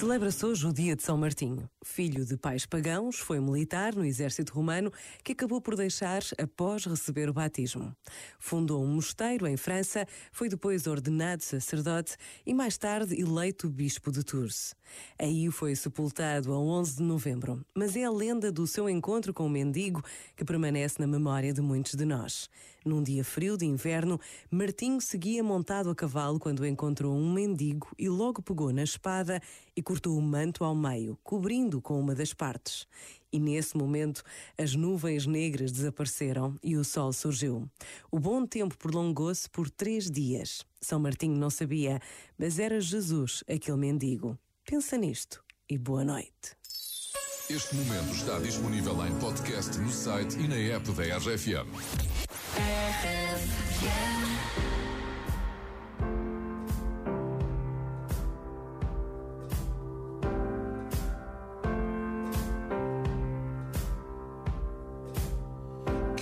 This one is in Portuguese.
Celebra-se hoje o dia de São Martinho. Filho de pais pagãos, foi militar no exército romano que acabou por deixar após receber o batismo. Fundou um mosteiro em França, foi depois ordenado sacerdote e mais tarde eleito bispo de Tours. Aí foi sepultado a 11 de novembro, mas é a lenda do seu encontro com o mendigo que permanece na memória de muitos de nós. Num dia frio de inverno, Martinho seguia montado a cavalo quando encontrou um mendigo e logo pegou na espada e cortou o manto ao meio, cobrindo com uma das partes. E nesse momento as nuvens negras desapareceram e o sol surgiu. O bom tempo prolongou-se por três dias. São Martinho não sabia, mas era Jesus aquele mendigo. Pensa nisto e boa noite. Este momento está disponível em podcast no site e na app da RFM.